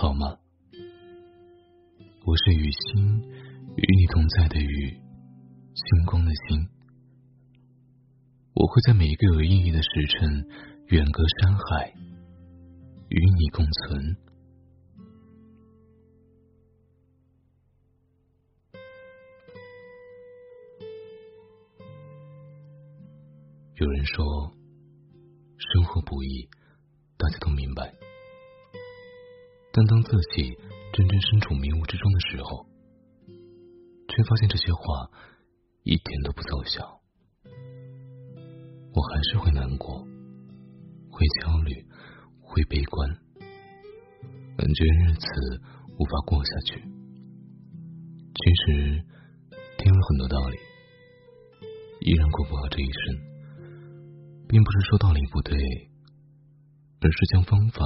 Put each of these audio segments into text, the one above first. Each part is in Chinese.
好吗？我是雨欣，与你同在的雨，星光的星。我会在每一个有意义的时辰，远隔山海，与你共存。有人说，生活不易，大家都明白。但当自己真正身处迷雾之中的时候，却发现这些话一点都不奏效。我还是会难过，会焦虑，会悲观，感觉日子无法过下去。其实听了很多道理，依然过不好这一生，并不是说道理不对，而是将方法。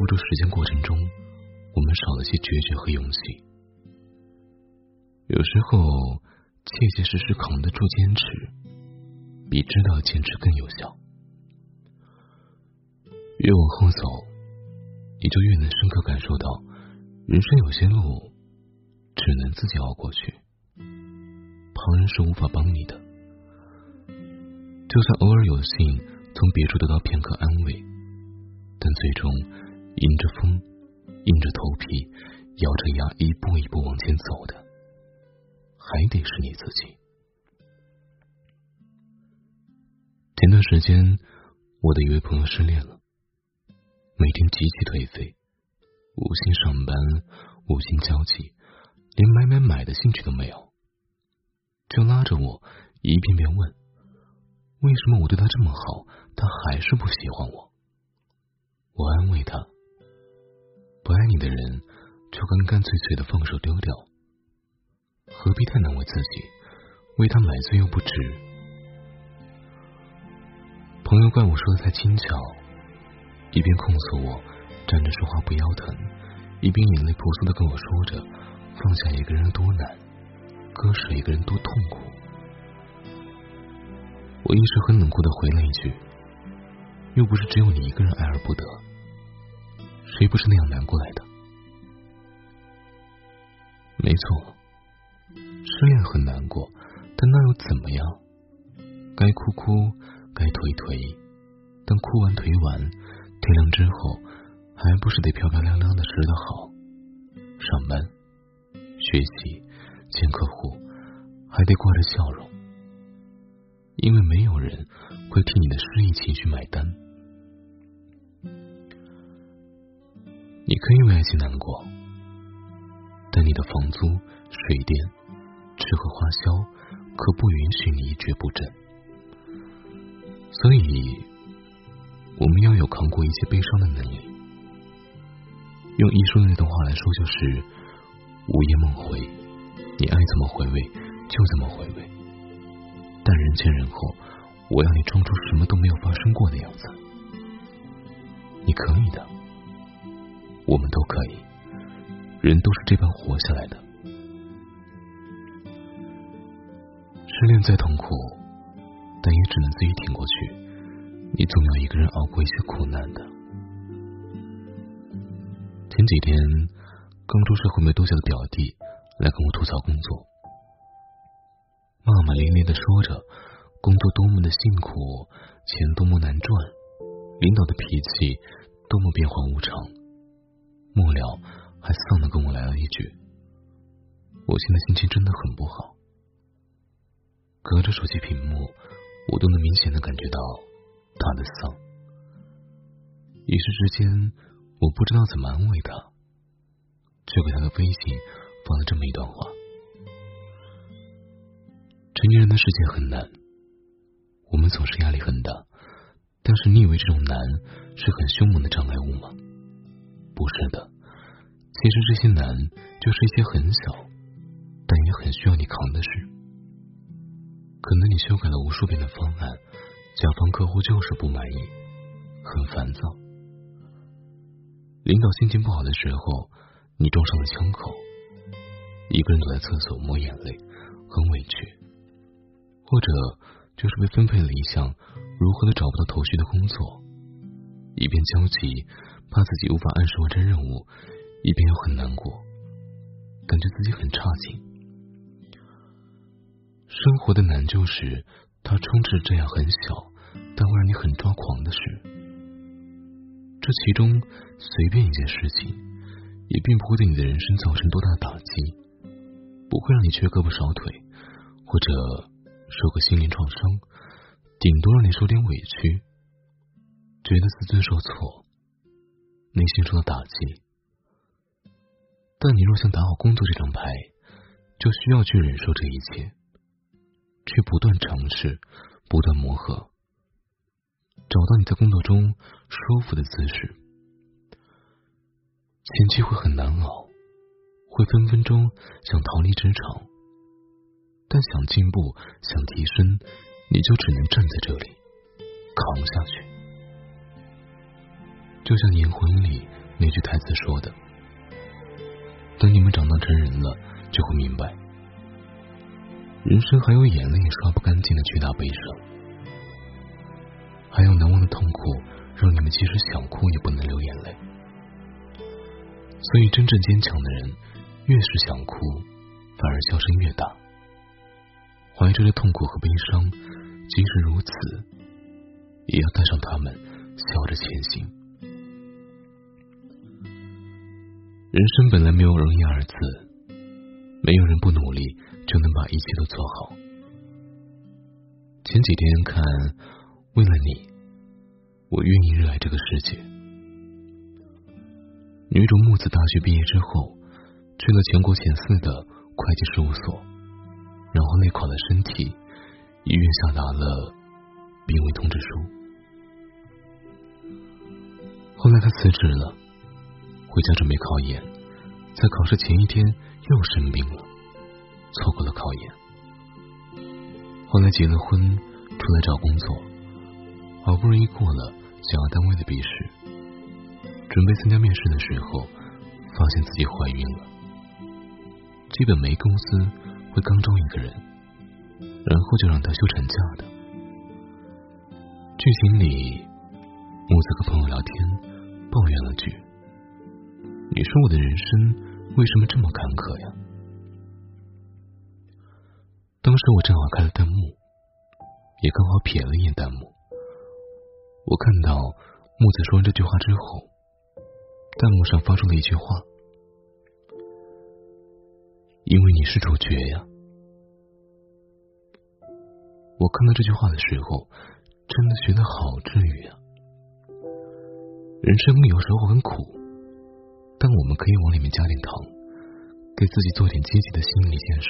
付出时间过程中，我们少了些决绝和勇气。有时候，切切实实扛得住坚持，比知道坚持更有效。越往后走，你就越能深刻感受到，人生有些路只能自己熬过去，旁人是无法帮你的。就算偶尔有幸从别处得到片刻安慰，但最终。迎着风，硬着头皮，咬着牙，一步一步往前走的，还得是你自己。前段时间，我的一位朋友失恋了，每天极其颓废，无心上班，无心交际，连买买买的兴趣都没有，就拉着我一遍遍问：为什么我对他这么好，他还是不喜欢我？我安慰他。不爱你的人，就干干脆脆的放手丢掉，何必太难为自己，为他买醉又不值。朋友怪我说的太轻巧，一边控诉我站着说话不腰疼，一边眼泪婆娑的跟我说着放下一个人多难，割舍一个人多痛苦。我一时很冷酷的回了一句：“又不是只有你一个人爱而不得。”谁不是那样难过来的？没错，失恋很难过，但那又怎么样？该哭哭，该颓颓，但哭完颓完，天亮之后，还不是得漂漂亮亮的吃得好？上班、学习、见客户，还得挂着笑容，因为没有人会替你的失意情绪买单。可以为爱情难过，但你的房租、水电、吃喝花销可不允许你一蹶不振。所以，我们要有扛过一切悲伤的能力。用一书那段话来说，就是午夜梦回，你爱怎么回味就怎么回味。但人前人后，我要你装出什么都没有发生过的样子。你可以的。我们都可以，人都是这般活下来的。失恋再痛苦，但也只能自己挺过去。你总要一个人熬过一些苦难的。前几天，刚出社会没多久的表弟来跟我吐槽工作，骂骂咧咧的说着工作多么的辛苦，钱多么难赚，领导的脾气多么变化无常。末了，还丧的跟我来了一句：“我现在心情真的很不好。”隔着手机屏幕，我都能明显的感觉到他的丧。一时之间，我不知道怎么安慰他，就给他的微信发了这么一段话：“成年人的世界很难，我们总是压力很大，但是你以为这种难是很凶猛的障碍物吗？”不是的，其实这些难就是一些很小，但也很需要你扛的事。可能你修改了无数遍的方案，甲方客户就是不满意，很烦躁。领导心情不好的时候，你撞上了枪口，一个人躲在厕所抹眼泪，很委屈。或者就是被分配了一项如何都找不到头绪的工作，一边焦急。怕自己无法按时完成任务，一边又很难过，感觉自己很差劲。生活的难就是它充斥这样很小但会让你很抓狂的事。这其中随便一件事情，也并不会对你的人生造成多大打击，不会让你缺胳膊少腿，或者受个心灵创伤，顶多让你受点委屈，觉得自尊受挫，内心中的打击。但你若想打好工作这张牌，就需要去忍受这一切，去不断尝试，不断磨合，找到你在工作中舒服的姿势。前期会很难熬，会分分钟想逃离职场，但想进步、想提升，你就只能站在这里扛下去。就像《银魂》里那句台词说的。等你们长大成人了，就会明白，人生还有眼泪刷不干净的巨大悲伤，还有难忘的痛苦，让你们即使想哭也不能流眼泪。所以，真正坚强的人，越是想哭，反而笑声越大，怀着的痛苦和悲伤，即使如此，也要带上他们，笑着前行。人生本来没有容易二字，没有人不努力就能把一切都做好。前几天看《为了你，我愿意热爱这个世界》，女主木子大学毕业之后去了全国前四的会计事务所，然后累垮了身体，医院下达了病危通知书。后来她辞职了。回家准备考研，在考试前一天又生病了，错过了考研。后来结了婚，出来找工作，好不容易过了想要单位的笔试，准备参加面试的时候，发现自己怀孕了。基本没公司会刚招一个人，然后就让他休产假的。剧情里，木子和朋友聊天，抱怨了句。你说我的人生为什么这么坎坷呀？当时我正好开了弹幕，也刚好瞥了一眼弹幕。我看到木子说完这句话之后，弹幕上发出了一句话：“因为你是主角呀。”我看到这句话的时候，真的觉得好治愈啊！人生有时候很苦。但我们可以往里面加点糖，给自己做点积极的心理建设。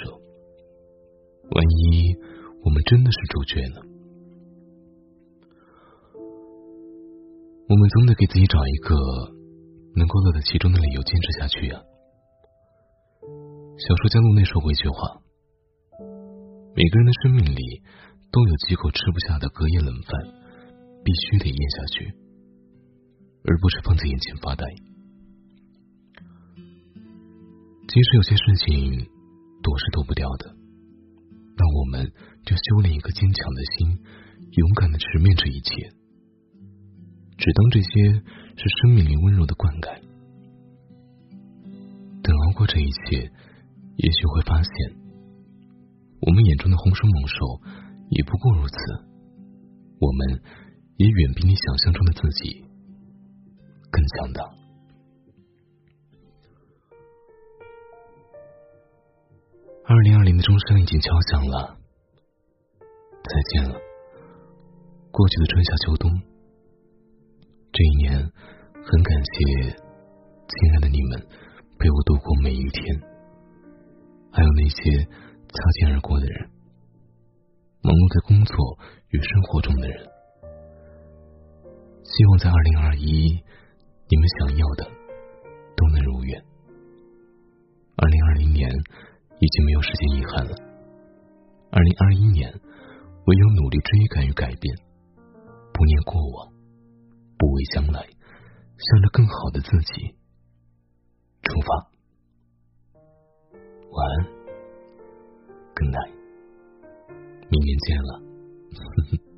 万一我们真的是主角呢？我们总得给自己找一个能够乐在其中的理由，坚持下去呀。小说家路内说过一句话：每个人的生命里都有几口吃不下的隔夜冷饭，必须得咽下去，而不是放在眼前发呆。即使有些事情躲是躲不掉的，那我们就修炼一颗坚强的心，勇敢的直面这一切，只当这些是生命里温柔的灌溉。等熬过这一切，也许会发现，我们眼中的洪水猛兽也不过如此，我们也远比你想象中的自己更强大。二零二零的钟声已经敲响了，再见了。过去的春夏秋冬，这一年很感谢亲爱的你们陪我度过每一天，还有那些擦肩而过的人，忙碌在工作与生活中的人。希望在二零二一，你们想要的都能如愿。二零二零年。已经没有时间遗憾了。二零二一年，唯有努力追赶与改变，不念过往，不畏将来，向着更好的自己出发。晚安，Good night，明年见了。